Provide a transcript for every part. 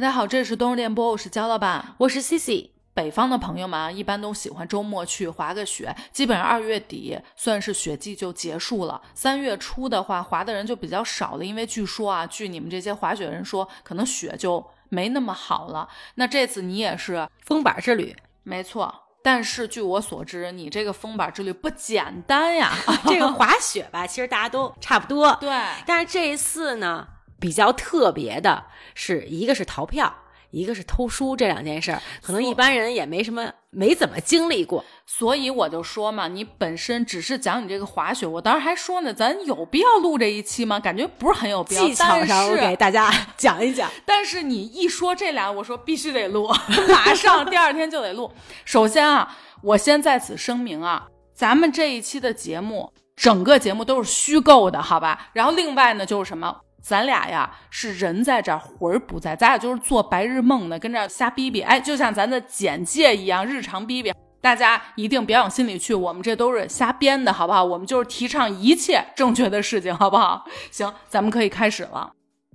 大家好，这里是冬日电波，我是焦老板。我是 Cici。北方的朋友们啊，一般都喜欢周末去滑个雪，基本上二月底算是雪季就结束了。三月初的话，滑的人就比较少了，因为据说啊，据你们这些滑雪人说，可能雪就没那么好了。那这次你也是封板之旅，没错。但是据我所知，你这个封板之旅不简单呀。这个滑雪吧，其实大家都差不多。对，但是这一次呢，比较特别的是一个是逃票。一个是偷书这两件事儿，可能一般人也没什么，没怎么经历过，所以我就说嘛，你本身只是讲你这个滑雪，我当时还说呢，咱有必要录这一期吗？感觉不是很有必要。技巧上我给大家讲一讲。但是你一说这俩，我说必须得录，马上第二天就得录。首先啊，我先在此声明啊，咱们这一期的节目，整个节目都是虚构的，好吧？然后另外呢，就是什么？咱俩呀是人在这儿魂儿不在，咱俩就是做白日梦的，跟这儿瞎逼逼。哎，就像咱的简介一样，日常逼逼。大家一定别往心里去，我们这都是瞎编的，好不好？我们就是提倡一切正确的事情，好不好？行，咱们可以开始了。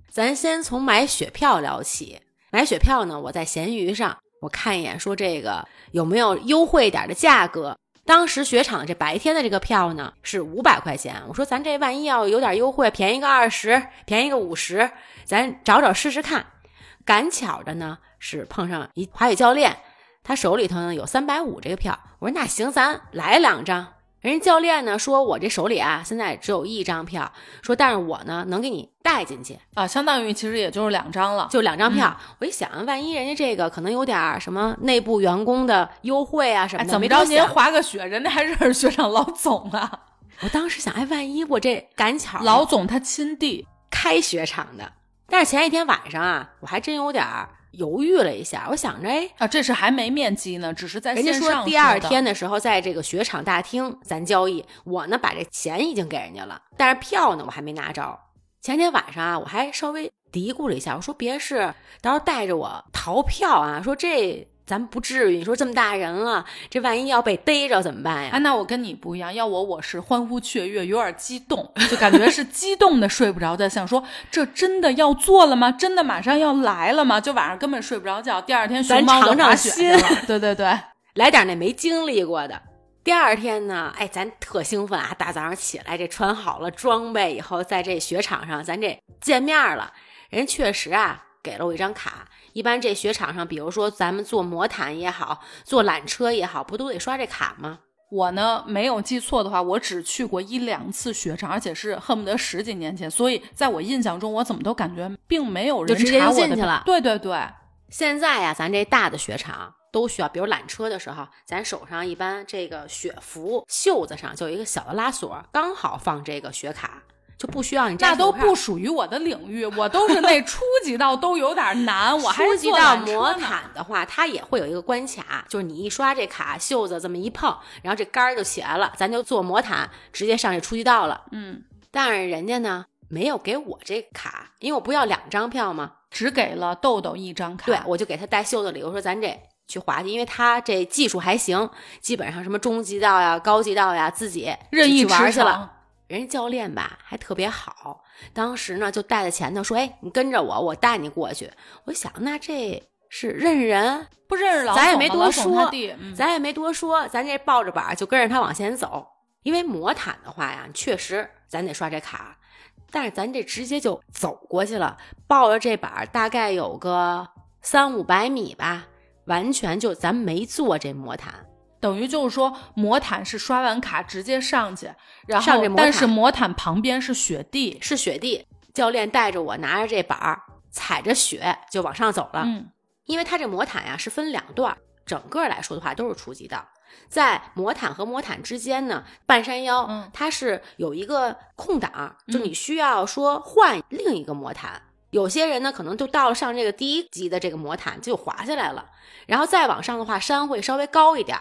咱先从买雪票聊起。买雪票呢，我在闲鱼上我看一眼，说这个有没有优惠点的价格。当时雪场这白天的这个票呢是五百块钱，我说咱这万一要有点优惠，便宜个二十，便宜个五十，咱找找试试看。赶巧的呢是碰上一滑雪教练，他手里头呢有三百五这个票，我说那行，咱来两张。人家教练呢说，我这手里啊现在只有一张票，说但是我呢能给你带进去啊，相当于其实也就是两张了，就两张票。我一想，万一人家这个可能有点什么内部员工的优惠啊什么的，怎么着您滑个雪，人家还认识雪场老总啊？我当时想，哎，万一我这赶巧老总他亲弟开雪场的，但是前一天晚上啊，我还真有点。犹豫了一下，我想着，哎啊，这是还没面基呢，只是在人家说第二天的时候，在这个雪场大厅咱交易。我呢，把这钱已经给人家了，但是票呢，我还没拿着。前天晚上啊，我还稍微嘀咕了一下，我说别是到时候带着我逃票啊，说这。咱不至于，你说这么大人了，这万一要被逮着怎么办呀？啊，那我跟你不一样，要我我是欢呼雀跃，有点激动，就感觉是激动的睡不着的，想说这真的要做了吗？真的马上要来了吗？就晚上根本睡不着觉，第二天熊猫尝尝心了。对对对，来点那没经历过的。第二天呢，哎，咱特兴奋啊！大早上起来，这穿好了装备以后，在这雪场上，咱这见面了。人确实啊，给了我一张卡。一般这雪场上，比如说咱们坐魔毯也好，坐缆车也好，不都得刷这卡吗？我呢没有记错的话，我只去过一两次雪场，而且是恨不得十几年前，所以在我印象中，我怎么都感觉并没有人查我的。对对对，现在呀，咱这大的雪场都需要，比如缆车的时候，咱手上一般这个雪服袖子上就有一个小的拉锁，刚好放这个雪卡。就不需要你那都不属于我的领域，我都是那初级道都有点难。我初级道魔毯的话，它也会有一个关卡，就是你一刷这卡，袖子这么一碰，然后这杆儿就起来了，咱就做魔毯，直接上这初级道了。嗯，但是人家呢没有给我这卡，因为我不要两张票嘛？只给了豆豆一张卡。对，我就给他带袖子里，我说咱这去滑去，因为他这技术还行，基本上什么中级道呀、高级道呀，自己任意玩去了。人家教练吧还特别好，当时呢就带在前头说：“哎，你跟着我，我带你过去。”我想，那这是认识人不认识老咱也没多说，咱也没多说，咱这抱着板就跟着他往前走。因为魔毯的话呀，确实咱得刷这卡，但是咱这直接就走过去了，抱着这板大概有个三五百米吧，完全就咱没坐这魔毯。等于就是说，魔毯是刷完卡直接上去，然后但是魔毯旁边是雪地，是雪地。教练带着我拿着这板儿，踩着雪就往上走了。嗯，因为它这魔毯呀是分两段，整个来说的话都是初级的。在魔毯和魔毯之间呢，半山腰嗯它是有一个空档，就你需要说换另一个魔毯。有些人呢可能就到了上这个第一级的这个魔毯就滑下来了，然后再往上的话山会稍微高一点。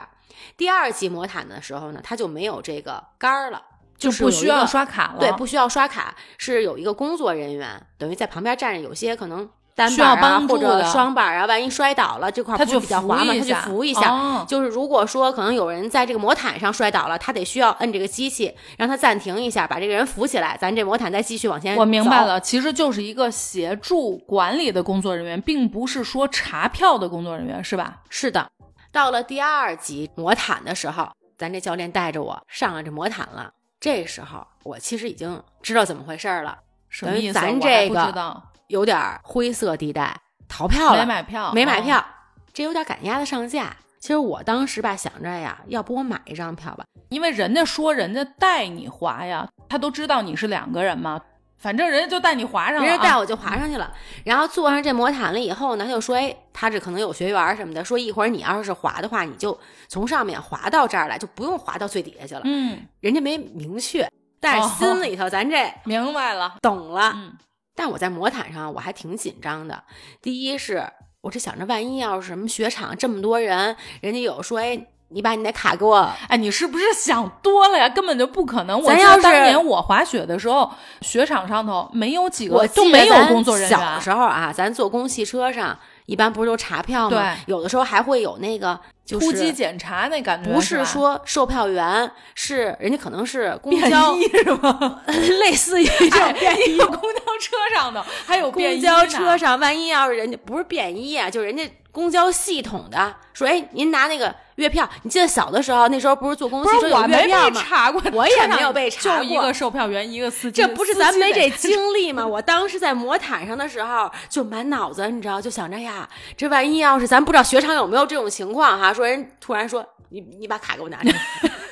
第二级魔毯的时候呢，它就没有这个杆儿了，就不需要刷卡了。对，不需要刷卡，是有一个工作人员，等于在旁边站着。有些可能单需要板啊或者帮助的双板啊，万一摔倒了这块不他去是比较滑嘛，他去扶一下扶一下。哦就是如果说可能有人在这个魔毯上摔倒了，他得需要摁这个机器，让他暂停一下，把这个人扶起来，咱这魔毯再继续往前。我明白。了，其实就是一个协助管理的工作人员，并不是说查票的工作人员，是吧？是的，到了第二集魔毯的时候，咱这教练带着我上了这魔毯了。这时候我其实已经知道怎么回事儿了，什么意思？咱这个有点儿灰色地带，逃票了，没买票，哦。没买票，这有点赶鸭子上架。其实我当时吧想着呀，要不我买一张票吧，因为人家说人家带你滑呀，他都知道你是两个人嘛，反正人家就带你滑上了、啊。人家带我就滑上去了。然后坐上这魔毯了以后呢，他就说，哎，他这可能有学员什么的，说一会儿你要是滑的话，你就从上面滑到这儿来，就不用滑到最底下去了。嗯，人家没明确，但是心里头咱这明白了。懂了。嗯，但我在魔毯上我还挺紧张的。第一是我这想着，万一要是什么雪场这么多人，人家有说，哎，你把你的卡给我，哎，你是不是想多了呀？根本就不可能。我记咱要是得当年我滑雪的时候，雪场上头没有几个我都没有工作人员。小时候啊，咱坐公汽车上，一般不是都查票吗？对有的时候还会有那个就是突击检查那感觉不是说售票员，是人家可能是公交，是吗？类似于这种便衣。有公交车上的 还有公交车上，万一要是人家不是便衣啊，就是人家公交系统的说，哎，您拿那个月票，你记得小的时候，那时候不是坐公不汽车有是我没月票吗？被查过，我也没有被查过就一个售票员，一个司机，这不是咱没这经历吗？我当时在魔毯上的时候，就满脑子，你知道，就想着呀，这万一要是咱不知道雪场有没有这种情况哈，说人突然说你你把卡给我拿着，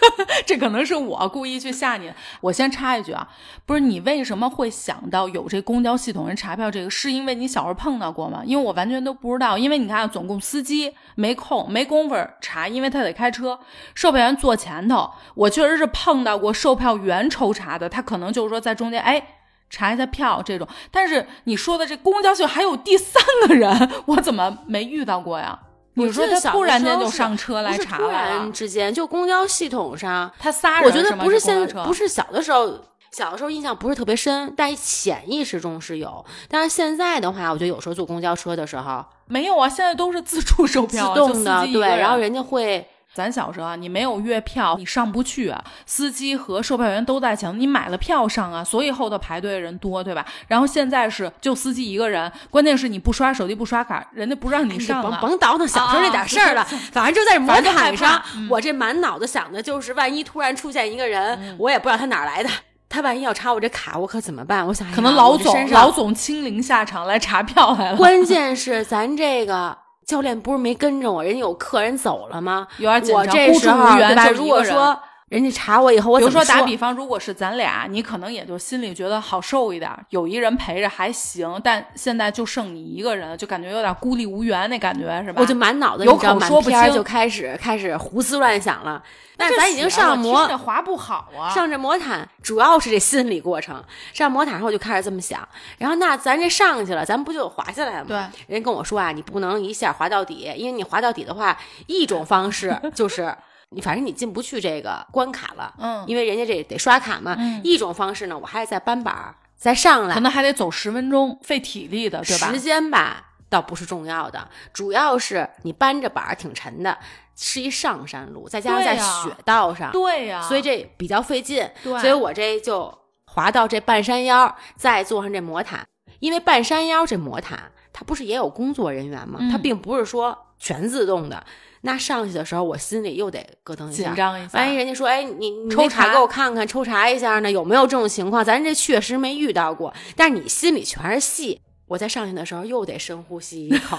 这可能是我故意去吓你。我先插一句啊，不是你为什么会想到有这公交系统人查票这个？是因为你小时候碰到过吗？因为我完全都不知道。因为你看，总共司机没空没工夫查，因为他得开车，售票员坐前头。我确实是碰到过售票员抽查的，他可能就是说在中间，哎。查一下票这种，但是你说的这公交系统还有第三个人，我怎么没遇到过呀？你说他突然间就上车来查了突然，之间就公交系统上，他仨人我觉得不是现不是小的时候。小的时候印象不是特别深，但潜意识中是有。但是现在的话，我觉得有时候坐公交车的时候，没有啊，现在都是自助售自票自，动的对，然后人家会咱小时候啊，你没有月票，你上不去啊。司机和售票员都在抢，你买了票上啊，所以后头排队的人多，对吧？然后现在是就司机一个人，关键是你不刷手机不刷卡，人家不让你上甭啊。甭倒腾小时候那点事儿了，反正就在这 魔反正就害毯上，嗯我这满脑子想的就是，万一突然出现一个人，嗯我也不知道他哪儿来的，他万一要查我这卡，我可怎么办？我想，可能老总老总亲临下场来查票来了，关键是咱这个教练不是没跟着我，人家有客人走了吗？有点紧我张，孤这时候如果说人家查我以后，我比如说打比方，如果是咱俩，你可能也就心里觉得好受一点，有一人陪着还行。但现在就剩你一个人，就感觉有点孤立无援那感觉，是吧？我就满脑子有口说不清就开始开始胡思乱想了。但是咱已经上魔听着滑不好啊，上这魔毯主要是这心理过程。上魔毯后我就开始这么想，然后那咱这上去了，咱不就滑下来了吗？对，人家跟我说啊，你不能一下滑到底，因为你滑到底的话，一种方式就是你反正你进不去这个关卡了，嗯，因为人家这得刷卡嘛。嗯一种方式呢，我还得再搬板儿再上来可，能还得走十分钟，费体力的，对吧时？间吧倒不是重要的，主要是你搬着板儿挺沉的，是一上山路，再加上在雪道上，对呀、所以这比较费劲。对，所以我这就滑到这半山腰，再坐上这魔毯。因为半山腰这魔毯，它不是也有工作人员吗？嗯它并不是说全自动的。那上去的时候，我心里又得咯噔一下。紧张一下。万一人家说：“哎，你你抽查给我看看，抽查一下呢，有没有这种情况？”咱这确实没遇到过，但是你心里全是戏。我在上去的时候又得深呼吸一口，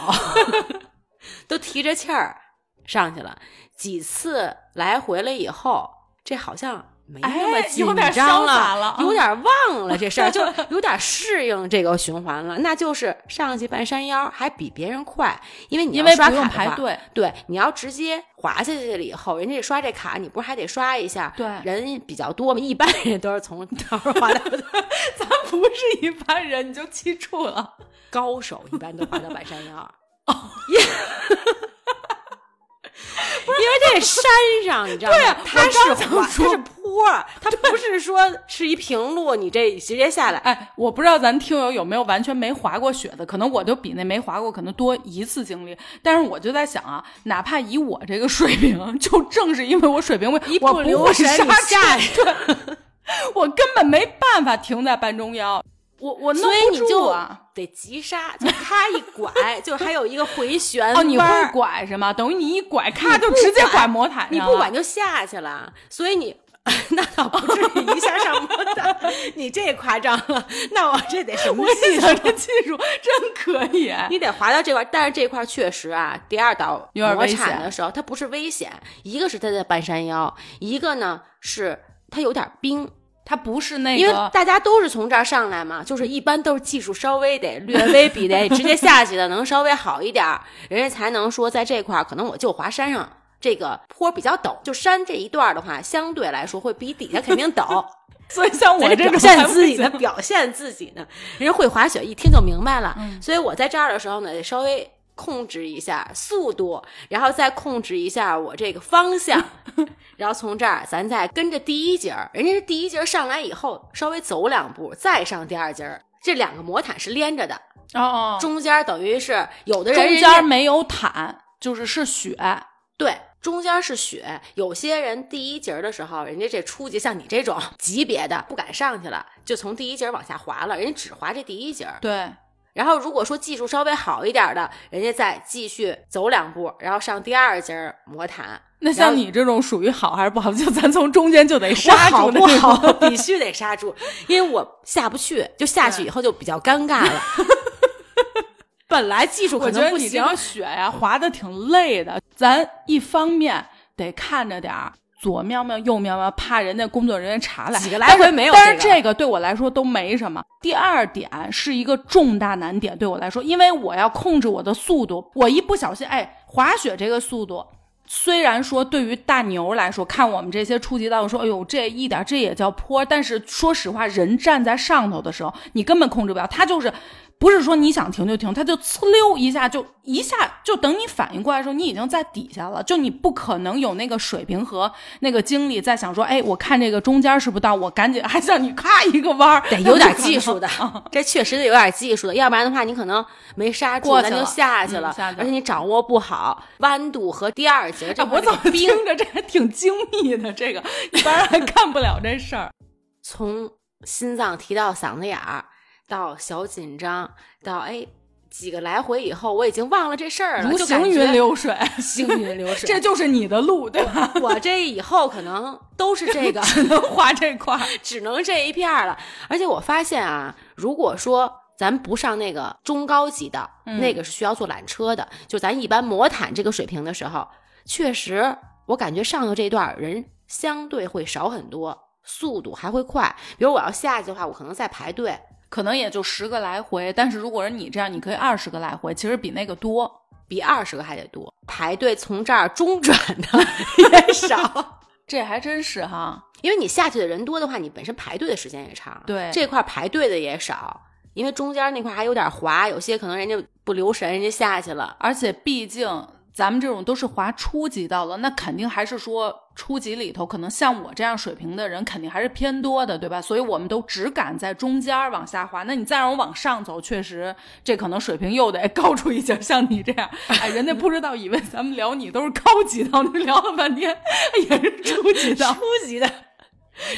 都提着气儿上去了。几次来回了以后，这好像没那么哎紧有点张了有点忘了这事儿，就有点适应这个循环了。那就是上去半山腰还比别人快，因为你要因为不用排队，对，你要直接滑下去了以后，人家刷这卡，你不是还得刷一下？对人比较多嘛，一般人都是从头儿滑到 咱不是一般人，你就记住了。高手，一般都滑到半山腰。因为这山上你知道吗？它是滑，它是坡儿，它不是说是一平路，你这直接下来。哎，我不知道咱听友有没有完全没滑过雪的，可能我就比那没滑过可能多一次经历。但是我就在想啊，哪怕以我这个水平，就正是因为我水平，我一不我不会留神你刹下车，对，我根本没办法停在半中央，我我弄所以不住你就啊。得急刹，就咔一拐，就还有一个回旋哦，你会拐是吗？等于你一拐，咔就直接拐魔毯上你不管就下去了，所以你 那倒不至于一下上魔毯，你这夸张了，那我这得什么技术？这技术真可以。你得滑到这块儿，但是这块儿确实啊，第二道魔有点危险的时候，它不是危险，一个是它在半山腰，一个呢是它有点冰，它不是那个因为，大家都是从这儿上来嘛，就是一般都是技术稍微得略微比得 直接下去的能稍微好一点儿，人家才能说在这块儿可能我就滑山上。这个坡比较陡，就山这一段的话，相对来说会比底下肯定陡。所以像我我这种表现自己的，表现自己呢，人家会滑雪一听就明白了。嗯所以我在这儿的时候呢，得稍微控制一下速度，然后再控制一下我这个方向，然后从这儿咱再跟着第一节儿，人家是第一节儿上来以后稍微走两步，再上第二节儿。这两个魔毯是连着的，哦哦，中间儿等于是有的人中间没有毯，就是是雪。对，中间是雪。有些人第一节儿的时候，人家这初级像你这种级别的不敢上去了，就从第一节儿往下滑了，人家只滑这第一节儿。对，然后如果说技术稍微好一点的，人家再继续走两步，然后上第二节儿魔毯。那像你这种属于好还是不好？就咱从中间就得刹住的这不好？必须得刹住，因为我下不去，就下去以后就比较尴尬了。本来技术可能不行，得你这个雪呀、滑的挺累的。咱一方面得看着点儿，左瞄瞄右瞄瞄，怕人家工作人员查来。几个来回没有但是这个这个对我来说都没什么。第二点是一个重大难点，对我来说，因为我要控制我的速度，我一不小心，哎，滑雪这个速度。虽然说对于大牛来说，看我们这些初级道，说哎呦这一点这也叫坡，但是说实话，人站在上头的时候，你根本控制不了，他就是不是说你想停就停，它就呲溜一下就一下就等你反应过来的时候，你已经在底下了，就你不可能有那个水平和那个精力在想说，哎，我看这个中间是不是到，我赶紧还像你咔一个弯儿，得有点 技术的，这确实得有点技术的，要不然的话，你可能没刹住，咱就下去了，嗯下去了而且你掌握不好弯度和第二节这我怎么这个冰听着 这还挺精密的？这个一般人还干不了这事儿。从心脏提到嗓子眼儿，到小紧张，到哎几个来回以后，我已经忘了这事儿了，如行云流水，行云流水。这就是你的路，对吧？我这以后可能都是这个，只能画这块儿。只能这一片儿了。而且我发现啊，如果说咱不上那个中高级的，嗯那个是需要坐缆车的，就咱一般魔毯这个水平的时候，确实我感觉上头这段人相对会少很多，速度还会快。比如我要下去的话，我可能在排队。可能也就十个来回，但是如果是你这样，你可以二十个来回，其实比那个多。比二十个还得多，排队从这儿中转的 也少，这还真是哈，因为你下去的人多的话，你本身排队的时间也长，对这块儿排队的也少，因为中间那块儿还有点滑，有些可能人家不留神，人家下去了，而且毕竟咱们这种都是滑初级道了，那肯定还是说初级里头，可能像我这样水平的人肯定还是偏多的，对吧？所以我们都只敢在中间往下滑。那你再让我往上走，确实这可能水平又得 高出一截。像你这样，哎，人家不知道以为咱们聊你都是高级的，你聊了半天也是初级的，初级的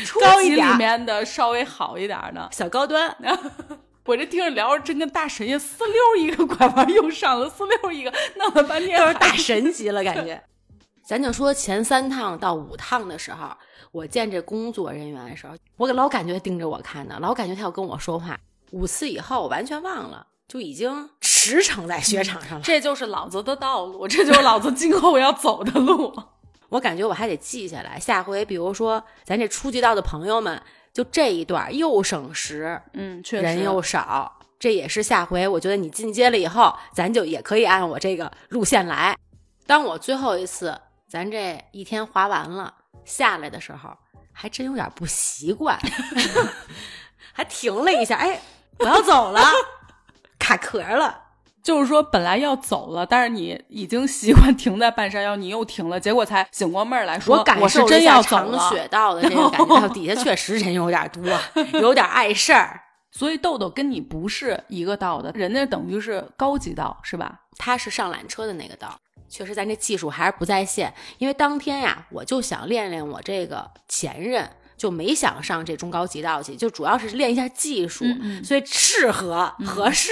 初高级里面的稍微好一点的。小高端，我这听着聊着，真跟大神一样，呲溜一个拐弯又上了，呲溜一个，弄了半天都是大神级了，感觉。咱就说前三趟到五趟的时候，我见这工作人员的时候，我老感觉盯着我看呢，老感觉他要跟我说话。五次以后，我完全忘了，就已经驰骋在雪场上了。这就是老子的道路，这就是老子今后要走的路。我感觉我还得记下来，下回比如说咱这初级道的朋友们，就这一段又省时，嗯，确实人又少，这也是下回我觉得你进阶了以后，咱就也可以按我这个路线来。当我最后一次咱这一天滑完了下来的时候，还真有点不习惯，还停了一下，哎，我要走了，卡壳了。就是说本来要走了，但是你已经习惯停在半山腰，你又停了，结果才醒过味儿来说，我感是真要走长了。雪道的这个感觉，底下确实人有点多，有点碍事儿。所以豆豆跟你不是一个道的，人家等于是高级道，是吧？他是上缆车的那个道，确实咱这技术还是不在线。因为当天呀，我就想练练我这个前任，就没想上这中高级道去，就主要是练一下技术，嗯嗯所以适合、合适。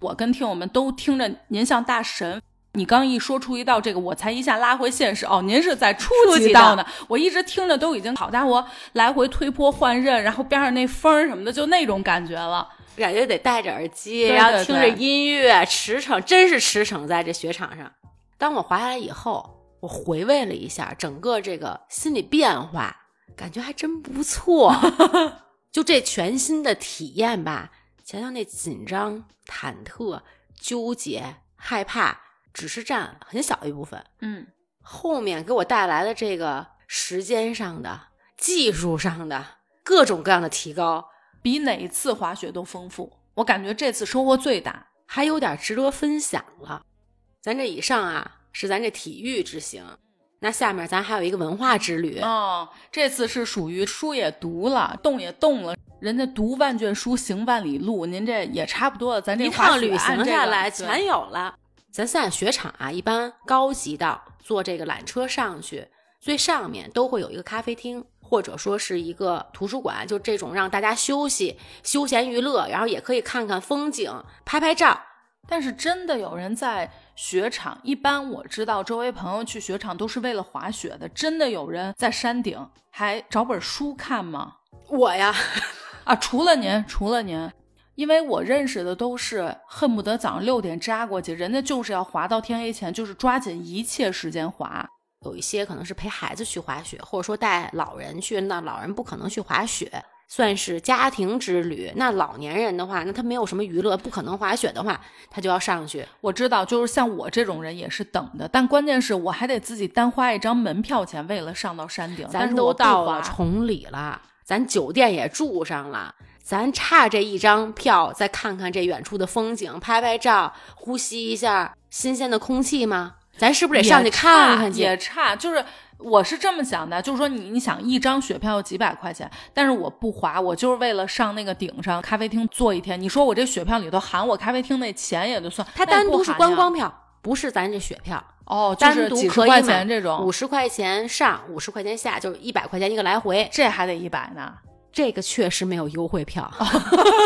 我跟听友们都听着您像大神。你刚一说出一道这个，我才一下拉回现实哦。您是在初初级道呢，我一直听着都已经好家伙，来回推坡换刃，然后边上那风什么的，就那种感觉了。感觉得戴着耳机，对然后听着音乐，驰骋，真是驰骋在这雪场上。当我滑下来以后，我回味了一下整个这个心理变化，感觉还真不错。就这全新的体验吧，前头那紧张、忐忑、纠结、害怕，只是占很小一部分。嗯，后面给我带来的这个时间上的、技术上的各种各样的提高，比哪一次滑雪都丰富。我感觉这次收获最大。还有点值得分享了。咱这以上啊是咱这体育之行，那下面咱还有一个文化之旅。哦，这次是属于书也读了，动也动了。人家读万卷书，行万里路，您这也差不多了。咱这一趟旅行下来对全有了。咱现在雪场啊，一般高级道坐这个缆车上去，最上面都会有一个咖啡厅，或者说是一个图书馆，就这种让大家休息、休闲娱乐，然后也可以看看风景、拍拍照。但是真的有人在雪场，一般我知道周围朋友去雪场都是为了滑雪的。真的有人在山顶还找本书看吗？我呀，啊，除了您，除了您，因为我认识的都是恨不得早上六点扎过去，人家就是要滑到天黑前，就是抓紧一切时间滑。有一些可能是陪孩子去滑雪，或者说带老人去，那老人不可能去滑雪，算是家庭之旅。那老年人的话，那他没有什么娱乐，不可能滑雪的话，他就要上去。我知道，就是像我这种人也是等的，但关键是我还得自己单花一张门票钱，为了上到山顶。咱都到了崇礼了，咱酒店也住上了，咱差这一张票，再看看这远处的风景，拍拍照，呼吸一下新鲜的空气吗？咱是不是得上去看看去？也差，就是我是这么想的，就是说你你想一张雪票要几百块钱，但是我不滑，我就是为了上那个顶上咖啡厅坐一天。你说我这雪票里头含我咖啡厅那钱也就算，它单独是观光票，不是咱这雪票。哦，就单是独可以几十块买钱这种，五十块钱上，五十块钱下，就是一百块钱一个来回。这还得一百呢。这个确实没有优惠票。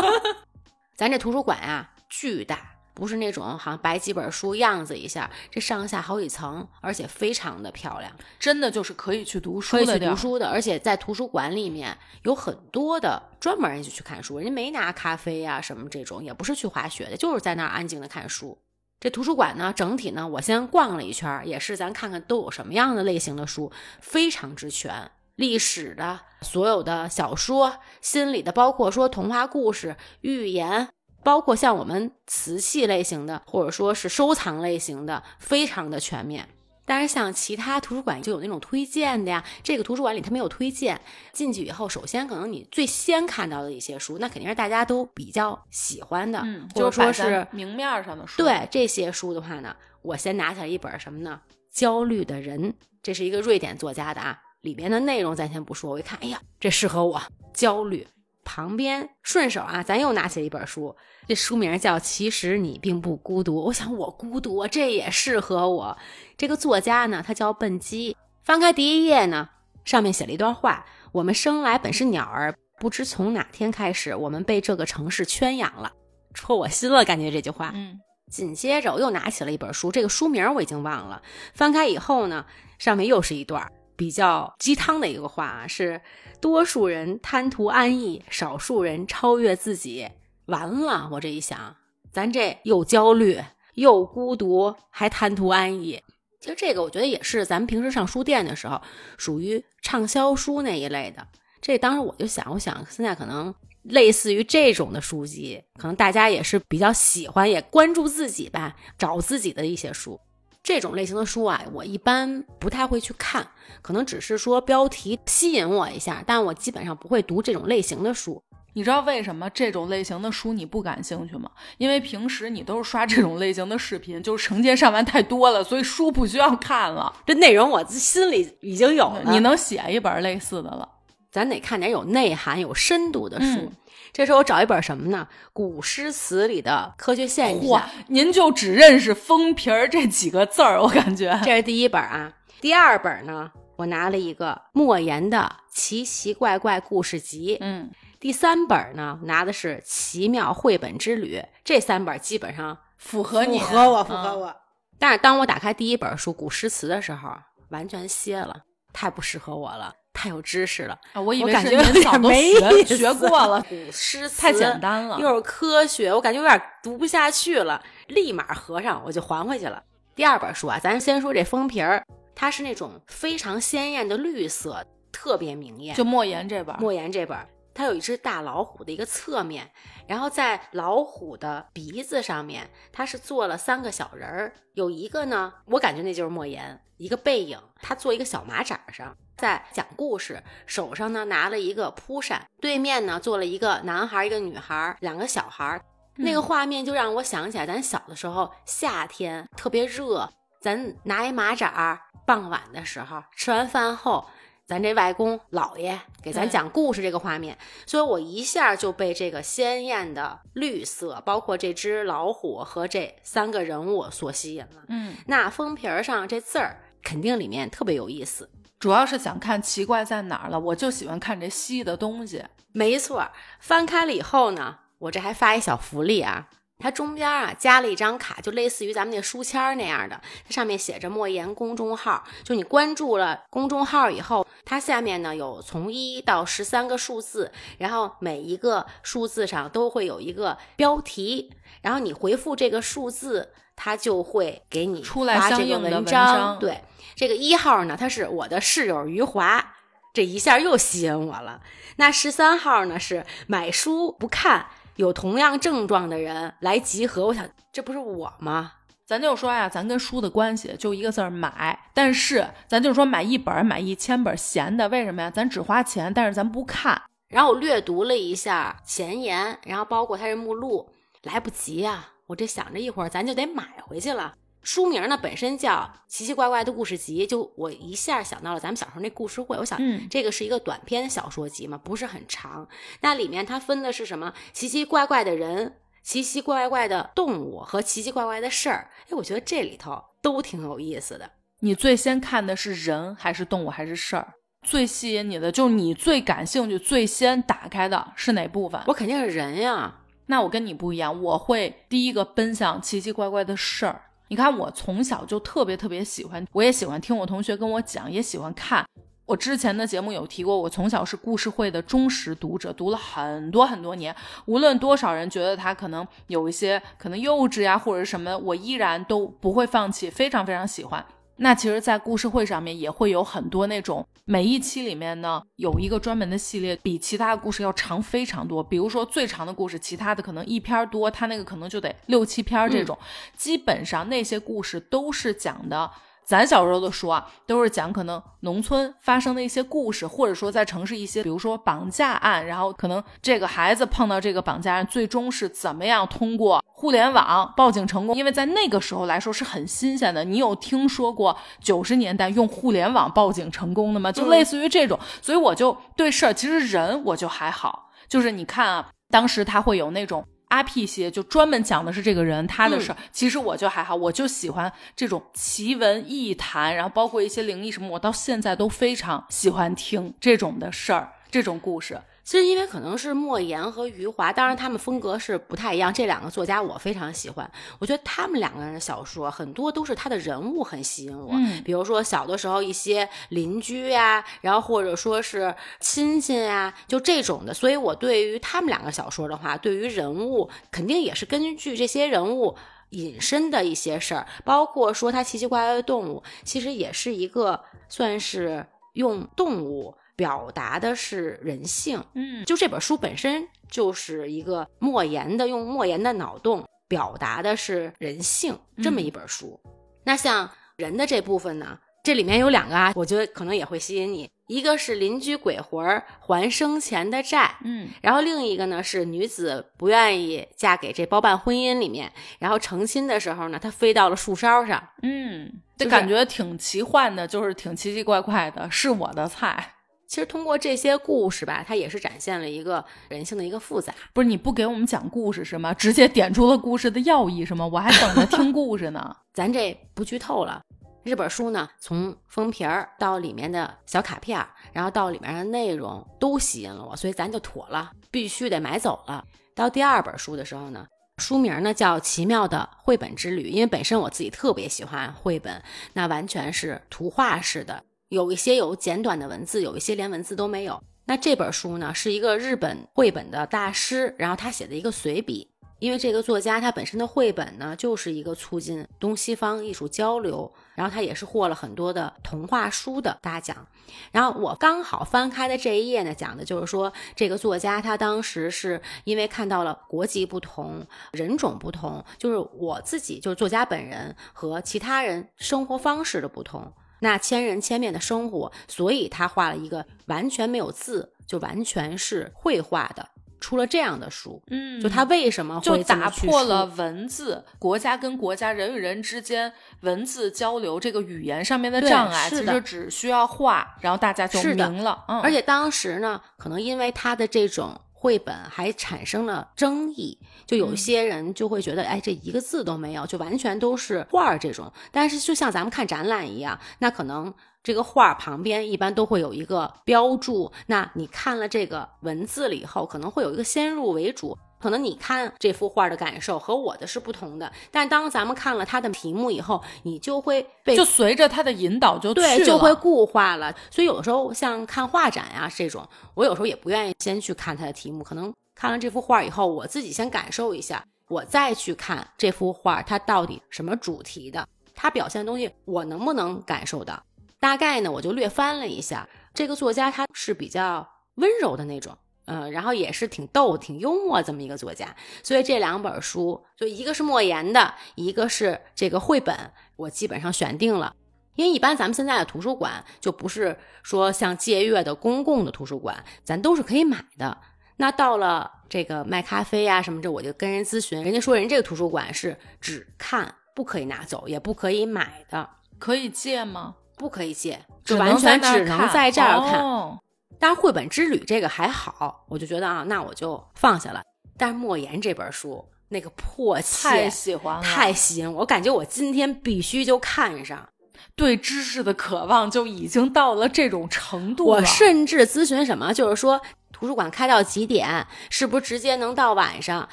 咱这图书馆啊、巨大，不是那种好像摆几本书样子一下，这上下好几层，而且非常的漂亮，真的就是可以去读书可以的。去读书的。而且在图书馆里面有很多的专门人就去看书，人家没拿咖啡呀、什么这种，也不是去滑雪的，就是在那儿安静的看书。这图书馆呢，整体呢，我先逛了一圈儿，也是咱看看都有什么样的类型的书，非常之全，历史的、所有的小说、心理的，包括说童话故事、寓言，包括像我们瓷器类型的，或者说是收藏类型的，非常的全面。但是像其他图书馆就有那种推荐的呀，这个图书馆里它没有推荐。进去以后，首先可能你最先看到的一些书，那肯定是大家都比较喜欢的，嗯，或者就是说是明面儿上的书。对这些书的话呢，我先拿起来一本什么呢？《焦虑的人》，这是一个瑞典作家的啊。里边的内容咱先不说，我一看，哎呀，这适合我，焦虑。旁边顺手啊，咱又拿起了一本书，这书名叫《其实你并不孤独》。我想我孤独，这也适合我。这个作家呢，他叫笨鸡。翻开第一页呢，上面写了一段话：我们生来本是鸟儿，不知从哪天开始，我们被这个城市圈养了。戳我心了，感觉这句话。嗯，紧接着我又拿起了一本书，这个书名我已经忘了。翻开以后呢，上面又是一段比较鸡汤的一个话啊，是多数人贪图安逸，少数人超越自己。完了，我这一想，咱这又焦虑又孤独，还贪图安逸。其实这个我觉得也是咱们平时上书店的时候，属于畅销书那一类的。这当时我就想，我想现在可能类似于这种的书籍，可能大家也是比较喜欢，也关注自己吧，找自己的一些书。这种类型的书啊，我一般不太会去看，可能只是说标题吸引我一下，但我基本上不会读这种类型的书。你知道为什么这种类型的书你不感兴趣吗？因为平时你都是刷这种类型的视频，就是承接上完太多了，所以书不需要看了。这内容我心里已经有了，你能写一本类似的了。咱得看点有内涵、有深度的书。嗯这时候我找一本什么呢？古诗词里的科学现嚯象，，您就只认识封皮儿这几个字儿，我感觉。这是第一本啊。第二本呢，我拿了一个莫言的《奇奇怪怪故事集》。嗯，第三本呢，拿的是《奇妙绘本之旅》。这三本基本上符合你，符合我，符嗯合我。但是当我打开第一本书《古诗词》的时候，完全歇了，太不适合我了，太有知识了。啊，我以为是我感觉有您早都点没学学过了，古诗词太简单了。又是科学，我感觉有点读不下去了，立马合上，我就还回去了。第二本书啊，咱先说这封皮儿，它是那种非常鲜艳的绿色，特别明艳。就莫言这本儿，莫言这本儿，它有一只大老虎的一个侧面，然后在老虎的鼻子上面，它是做了三个小人儿，有一个呢，我感觉那就是莫言，一个背影，他坐一个小马扎上，在讲故事，手上呢拿了一个蒲扇，对面呢坐了一个男孩儿，一个女孩儿，两个小孩儿。那个嗯画面就让我想起来，咱小的时候夏天特别热，咱拿一马扎儿，傍晚的时候吃完饭后，咱这外公姥爷给咱讲故事这个画面，所以我一下就被这个鲜艳的绿色，包括这只老虎和这三个人物所吸引了。嗯，那封皮儿上这字儿，肯定里面特别有意思。主要是想看奇怪在哪儿了，我就喜欢看这稀的东西。没错，翻开了以后呢，我这还发一小福利啊。它中间啊加了一张卡，就类似于咱们那书签那样的，它上面写着莫言公众号。就你关注了公众号以后，它下面呢有从一到十三个数字，然后每一个数字上都会有一个标题，然后你回复这个数字，它就会给你出来发这个相应的文章。对，这个一号呢，他是我的室友余华，这一下又吸引我了。那十三号呢是买书不看，有同样症状的人来集合。我想，这不是我吗？咱就说呀，咱跟书的关系就一个字儿买。但是咱就是说买一本儿、买一千本儿闲的，为什么呀？咱只花钱，但是咱不看。然后我略读了一下前言，然后包括它这目录，来不及啊！我这想着一会儿咱就得买回去了。书名呢本身叫《奇奇怪怪的故事集》，就我一下想到了咱们小时候那故事会。我想，嗯这个是一个短篇小说集嘛，不是很长。那里面它分的是什么？奇奇怪怪的人、奇奇怪怪的动物和奇奇怪怪的事儿。哎，我觉得这里头都挺有意思的。你最先看的是人还是动物还是事儿？最吸引你的就是你最感兴趣、最先打开的是哪部分？我肯定是人呀，那我跟你不一样，我会第一个奔向奇奇怪怪的事儿。你看，我从小就特别特别喜欢，我也喜欢听我同学跟我讲，也喜欢看。我之前的节目有提过，我从小是故事会的忠实读者，读了很多很多年。无论多少人觉得他可能有一些可能幼稚呀，或者什么，我依然都不会放弃，非常非常喜欢。那其实，在故事会上面也会有很多那种，每一期里面呢有一个专门的系列，比其他的故事要长非常多。比如说最长的故事，其他的可能一篇儿多，它那个可能就得六七篇儿这种。基本上那些故事都是讲的。咱小时候的书啊，都是讲可能农村发生的一些故事，或者说在城市一些，比如说绑架案，然后可能这个孩子碰到这个绑架案，最终是怎么样通过互联网报警成功？因为在那个时候来说是很新鲜的。你有听说过九十年代用互联网报警成功的吗？就类似于这种，所以我就对事儿，其实人我就还好，就是你看啊，当时他会有那种。阿 P 系就专门讲的是这个人他的事儿，其实我就还好，我就喜欢这种奇闻异谈，然后包括一些灵异什么，我到现在都非常喜欢听这种的事儿，这种故事。其实因为可能是莫言和余华，当然他们风格是不太一样。这两个作家我非常喜欢，我觉得他们两个人的小说很多都是他的人物很吸引我。嗯比如说小的时候一些邻居呀、然后或者说是亲戚呀、就这种的。所以我对于他们两个小说的话，对于人物肯定也是根据这些人物。引申的一些事儿，包括说他奇奇怪怪的动物，其实也是一个算是用动物表达的是人性。嗯，就这本书本身就是一个莫言的，用莫言的脑洞表达的是人性这么一本书。那像人的这部分呢，这里面有两个啊，我觉得可能也会吸引你。一个是邻居鬼魂儿还生前的债，嗯，然后另一个呢是女子不愿意嫁给这包办婚姻里面，然后成亲的时候呢，她飞到了树梢上。嗯，就是这感觉挺奇幻的，就是挺奇奇怪怪的，是我的菜。其实通过这些故事吧，它也是展现了一个人性的一个复杂。不是你不给我们讲故事是吗？直接点出了故事的要义是吗？我还等着听故事呢。咱这不剧透了。这本书呢，从封皮儿到里面的小卡片儿，然后到里面的内容都吸引了我，所以咱就妥了，必须得买走了。到第二本书的时候呢，书名呢叫《奇妙的绘本之旅》，因为本身我自己特别喜欢绘本，那完全是图画式的，有一些有简短的文字，有一些连文字都没有。那这本书呢，是一个日本绘本的大师，然后他写的一个随笔。因为这个作家他本身的绘本呢，就是一个促进东西方艺术交流，然后他也是获了很多的童话书的大奖。然后我刚好翻开的这一页呢，讲的就是说这个作家他当时是因为看到了国籍不同、人种不同，就是我自己就是作家本人和其他人生活方式的不同，那千人千面的生活，所以他画了一个完全没有字，就完全是绘画的。出了这样的书，嗯就他为什么就会这么打破了文字国家跟国家、人与人之间文字交流这个语言上面的障碍，其实只需要画，然后大家就明了。嗯，而且当时呢，可能因为他的这种绘本还产生了争议，就有些人就会觉得，哎，这一个字都没有，就完全都是画儿这种。但是就像咱们看展览一样，那可能这个画儿旁边一般都会有一个标注，那你看了这个文字了以后，可能会有一个先入为主。可能你看这幅画的感受和我的是不同的，但当咱们看了它的题目以后，你就会被就随着他的引导就对，就会固化了。所以有的时候像看画展呀、这种，我有时候也不愿意先去看它的题目，可能看了这幅画以后，我自己先感受一下，我再去看这幅画它到底什么主题的，它表现的东西我能不能感受到。大概呢，我就略翻了一下，这个作家他是比较温柔的那种。嗯，然后也是挺逗、挺幽默这么一个作家，所以这两本书，就一个是莫言的，一个是这个绘本，我基本上选定了。因为一般咱们现在的图书馆就不是说像借阅的公共的图书馆，咱都是可以买的。那到了这个卖咖啡呀、什么这，我就跟人咨询，人家说人这个图书馆是只看不可以拿走，也不可以买的，可以借吗？不可以借，就完全只能在这儿看。哦当然，绘本之旅这个还好，我就觉得啊，那我就放下了。但是莫言这本书那个迫切，太喜欢了，太吸引我，我感觉我今天必须就看上。对知识的渴望就已经到了这种程度了。我甚至咨询什么，就是说图书馆开到几点，是不是直接能到晚上？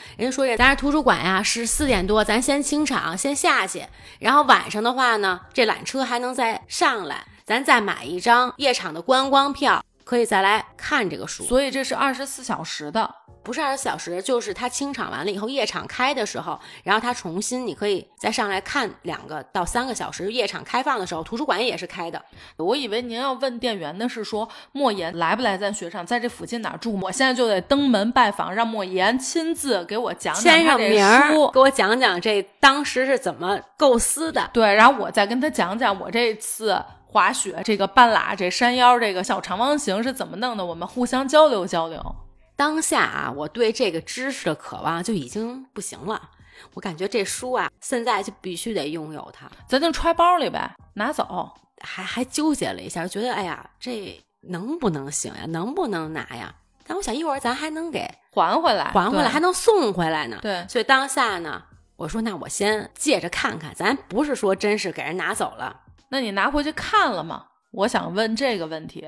人家说咱这图书馆呀是四点多，咱先清场，先下去，然后晚上的话呢，这缆车还能再上来，咱再买一张夜场的观光票，可以再来看这个书。所以这是二十四小时的，不是二十四小时，就是它清场完了以后，夜场开的时候，然后它重新你可以再上来看两个到三个小时。夜场开放的时候，图书馆也是开的。我以为您要问店员的是说莫言来不来咱雪场，在这附近哪儿住？我现在就得登门拜访，让莫言亲自给我讲讲名儿，书。给我讲讲这当时是怎么构思的。对，然后我再跟他讲讲我这次滑雪这个半拉这山腰这个小长方形是怎么弄的，我们互相交流交流。当下啊，我对这个知识的渴望就已经不行了。我感觉这书啊，现在就必须得拥有它。咱就揣包里呗，拿走。还还纠结了一下，觉得哎呀，这能不能行呀？能不能拿呀？但我想一会儿咱还能给还回来，还回来，还能送回来呢。对所以当下呢，我说那我先借着看看，咱不是说真是给人拿走了。那你拿回去看了吗？我想问这个问题。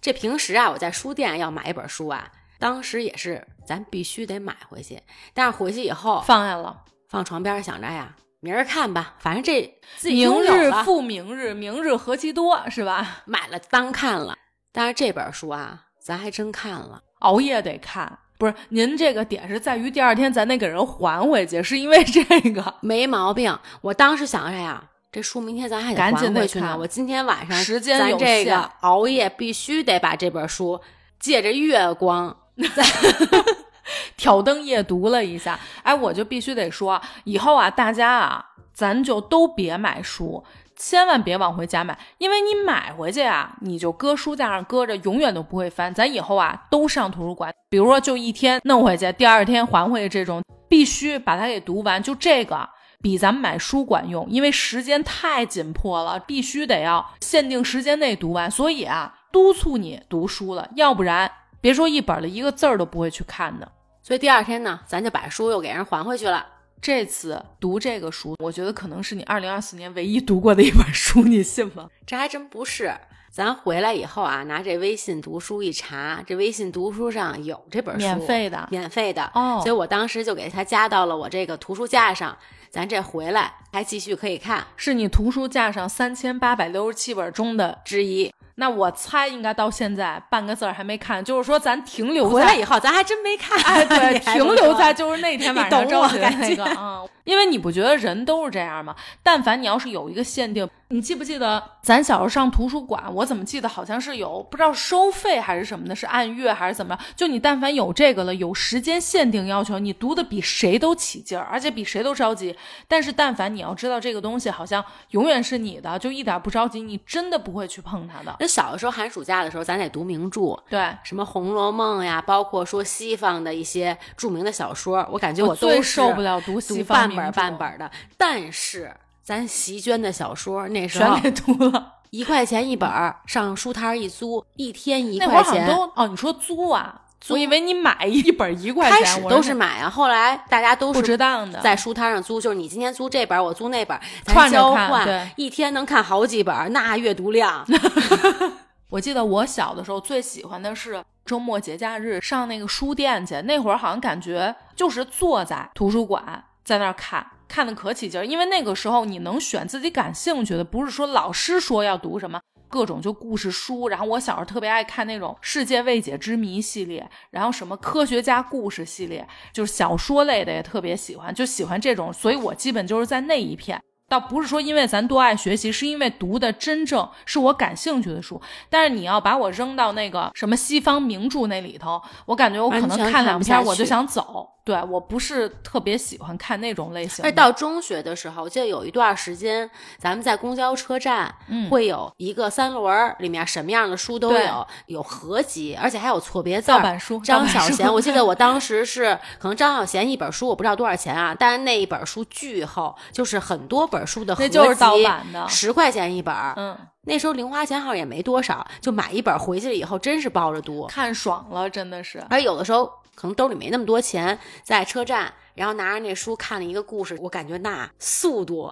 这平时啊，我在书店要买一本书啊，当时也是咱必须得买回去，但是回去以后放下了，放床边想着哎呀，明儿看吧，反正这自己明日复明日，明日何其多，是吧？买了当看了。但是这本书啊，咱还真看了。熬夜得看。不是您这个点是在于第二天咱得给人还回去，是因为这个没毛病。我当时想着呀，这书明天咱还得赶紧回去呢。我今天晚上时间有咱这限个熬夜必须得把这本书借着月光，挑灯夜读了一下。哎，我就必须得说，以后啊，大家啊，咱就都别买书，千万别往回家买，因为你买回去啊，你就搁书架上搁着，永远都不会翻。咱以后啊，都上图书馆，比如说就一天弄回去，第二天还回去这种，必须把它给读完。就这个比咱们买书管用，因为时间太紧迫了，必须得要限定时间内读完。所以啊，督促你读书了，要不然别说一本了，一个字儿都不会去看的。所以第二天呢，咱就把书又给人还回去了。这次读这个书，我觉得可能是你二零二四年唯一读过的一本书，你信吗？这还真不是。咱回来以后啊，拿这微信读书一查，这微信读书上有这本书，免费的，免费的哦。所以我当时就给它加到了我这个图书架上。咱这回来还继续可以看，是你图书架上三千八百六十七本中的之一。那我猜应该到现在半个字儿还没看，就是说咱停留回来以后，咱还真没看。哎，对，停留在就是那天晚上着急的那个啊，因为你不觉得人都是这样吗？但凡你要是有一个限定，你记不记得咱小时候上图书馆？我怎么记得好像是有不知道收费还是什么的，是按月还是怎么样？就你但凡有这个了，有时间限定要求，你读的比谁都起劲儿，而且比谁都着急。但是但凡你要知道这个东西好像永远是你的，就一点不着急，你真的不会去碰它的。那小的时候寒暑假的时候，咱得读名著，对，什么《红楼梦》呀，包括说西方的一些著名的小说，我感觉我最受不了读西方半本半本的。但是咱席绢的小说那时候全给读了，一块钱一本儿，上书摊一租，一天一块钱。都哦，你说租啊？租我以为你买一本一块钱，开始都是买啊，后来大家都是不值当的，在书摊上租，就是你今天租这本，我租那本，串着看，对，一天能看好几本，那阅读量。我记得我小的时候最喜欢的是周末节假日上那个书店去，那会儿好像感觉就是坐在图书馆在那儿看，看的可起劲儿，因为那个时候你能选自己感兴趣的，不是说老师说要读什么。各种就故事书，然后我小时候特别爱看那种世界未解之谜系列，然后什么科学家故事系列，就是小说类的也特别喜欢，就喜欢这种，所以我基本就是在那一片。倒不是说因为咱多爱学习，是因为读的真正是我感兴趣的书。但是你要把我扔到那个什么西方名著那里头，我感觉我可能看两篇我就想走。对我不是特别喜欢看那种类型。而到中学的时候，我记得有一段时间，咱们在公交车站会有一个三轮，里面什么样的书都有，有合集，而且还有错别字。盗版书。张小娴，我记得我 当时是可能张小娴一本书我不知道多少钱啊，但是那一本书巨厚，就是很多本书的合集，十块钱一本。嗯，那时候零花钱好像也没多少，就买一本回去了以后，真是抱着读，看爽了，真的是。而有的时候。可能兜里没那么多钱，在车站，然后拿着那书看了一个故事，我感觉那速度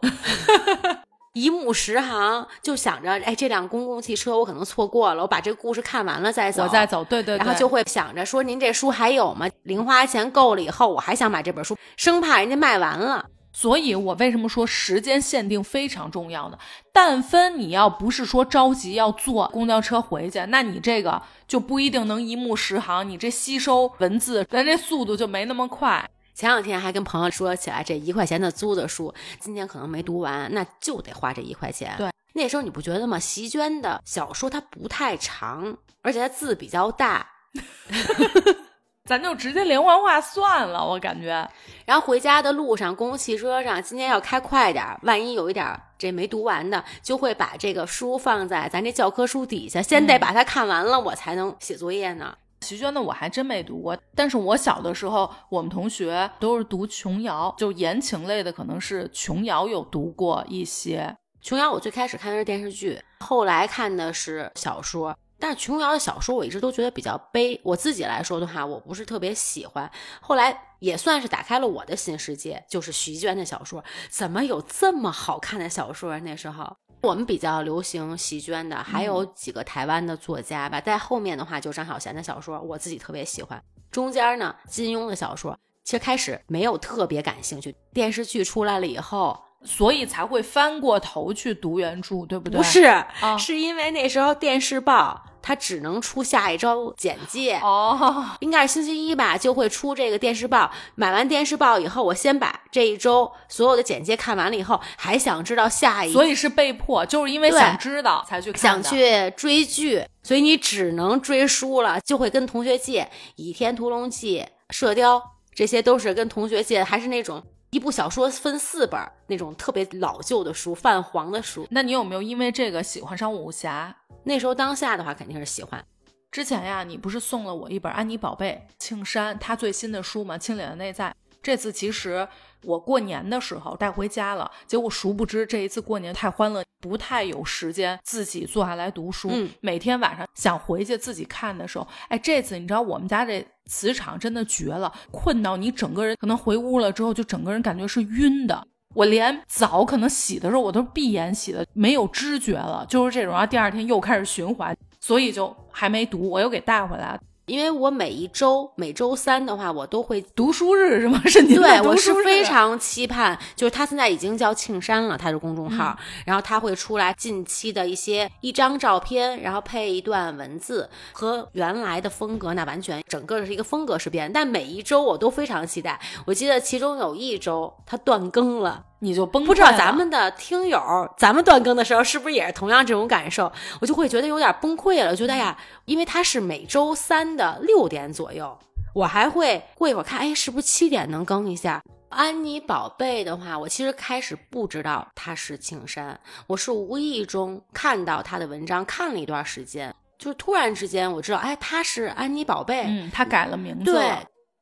一目十行，就想着，哎，这辆公共汽车我可能错过了，我把这个故事看完了再走，我再走，对对，然后就会想着说，您这书还有吗？零花钱够了以后，我还想买这本书，生怕人家卖完了。所以我为什么说时间限定非常重要呢？但凡你要不是说着急要坐公交车回去，那你这个就不一定能一目十行，你这吸收文字，咱这速度就没那么快。前两天还跟朋友说起来，这一块钱的租的书，今天可能没读完，那就得花这一块钱。对，那时候你不觉得吗？席绢的小说它不太长，而且它字比较大。咱就直接连环画算了，我感觉。然后回家的路上，公共汽车上，今天要开快点，万一有一点这没读完的，就会把这个书放在咱这教科书底下，先得把它看完了，我才能写作业呢。徐娟的我还真没读过，但是我小的时候，我们同学都是读琼瑶，就言情类的，可能是琼瑶有读过一些。琼瑶我最开始看的是电视剧，后来看的是小说。但是琼瑶的小说我一直都觉得比较悲，我自己来说的话，我不是特别喜欢。后来也算是打开了我的新世界，就是徐娟的小说，怎么有这么好看的小说？那时候我们比较流行席娟的，还有几个台湾的作家吧。在后面的话，就张小娴的小说，我自己特别喜欢。中间呢，金庸的小说，其实开始没有特别感兴趣。电视剧出来了以后。所以才会翻过头去读原著，对不对？不是，是因为那时候电视报它只能出下一周简介哦，应该是星期一吧，就会出这个电视报。买完电视报以后，我先把这一周所有的简介看完了以后，还想知道下一，所以是被迫，就是因为想知道才去想去追剧，所以你只能追书了，就会跟同学借《倚天屠龙记》《射雕》，这些都是跟同学借，还是那种。一部小说分四本儿，那种特别老旧的书，泛黄的书。那你有没有因为这个喜欢上武侠？那时候当下的话肯定是喜欢。之前呀，你不是送了我一本安妮宝贝庆山他最新的书吗？《清理的内在》。这次其实我过年的时候带回家了，结果殊不知这一次过年太欢乐，不太有时间自己坐下来读书。嗯每天晚上想回去自己看的时候，哎，这次你知道我们家这磁场真的绝了，困到你整个人可能回屋了之后，就整个人感觉是晕的。我连澡可能洗的时候我都是闭眼洗的，没有知觉了，就是这种。然后第二天又开始循环，所以就还没读，我又给带回来了。因为我每一周每周三的话，我都会读书日是吗？是您对，我是非常期盼，就是他现在已经叫庆山了，他是公众号，嗯然后他会出来近期的一些一张照片，然后配一段文字，和原来的风格那完全整个是一个风格是变，但每一周我都非常期待。我记得其中有一周他断更了。你就崩溃了。不知道咱们的听友，咱们断更的时候是不是也是同样这种感受？我就会觉得有点崩溃了，觉得呀，因为它是每周三的六点左右，我还会过一会儿看，哎，是不是七点能更一下？安妮宝贝的话，我其实开始不知道他是庆山，我是无意中看到他的文章，看了一段时间，就是突然之间我知道，哎，他是安妮宝贝，嗯，他改了名字对。，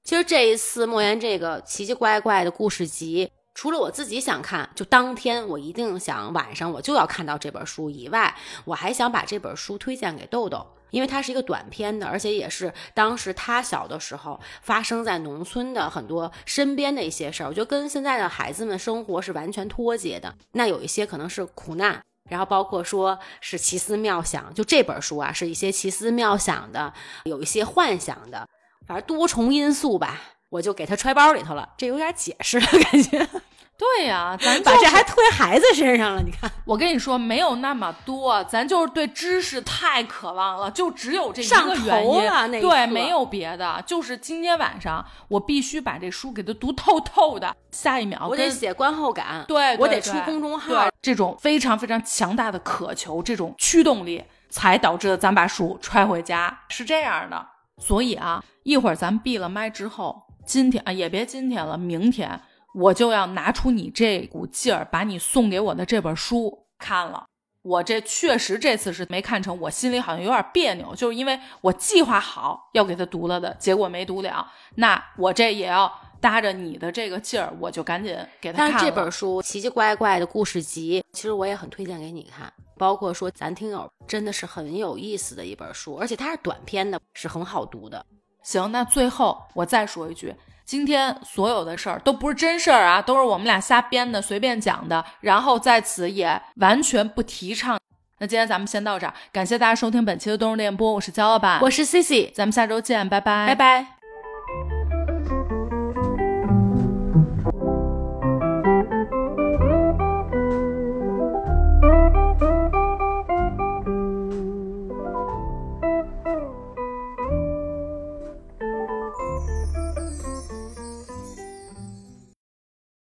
其实这一次莫言这个奇奇怪怪的故事集，除了我自己想看，就当天我一定想晚上我就要看到这本书以外，我还想把这本书推荐给豆豆。因为它是一个短篇的，而且也是当时他小的时候发生在农村的很多身边的一些事儿，我觉得跟现在的孩子们生活是完全脱节的。那有一些可能是苦难，然后包括说是奇思妙想，就这本书啊，是一些奇思妙想的，有一些幻想的，反正多重因素吧，我就给他揣包里头了。这有点解释了，感觉 对呀、咱把就是这还推孩子身上了。你看，我跟你说，没有那么多，咱就是对知识太渴望了，就只有这一上个原因。对，没有别的，就是今天晚上我必须把这书给它读透透的，下一秒我得写观后感，对，我得出公众号对，这种非常非常强大的渴求，这种驱动力，才导致咱把书揣回家，是这样的。所以啊，一会儿咱闭了麦之后，今天啊也别今天了，明天我就要拿出你这股劲儿，把你送给我的这本书看了。我这确实这次是没看成，我心里好像有点别扭，就是因为我计划好要给他读了的，结果没读了。那我这也要搭着你的这个劲儿，我就赶紧给他看了。但是这本书奇奇怪怪的故事集，其实我也很推荐给你看。包括说咱听友真的是很有意思的一本书，而且它是短篇的，是很好读的。行，那最后我再说一句，今天所有的事儿都不是真事儿啊，都是我们俩瞎编的、随便讲的，然后在此也完全不提倡。那今天咱们先到这儿，感谢大家收听本期的冬日电波，我是焦老板，我是 C C，咱们下周见，拜拜，拜拜。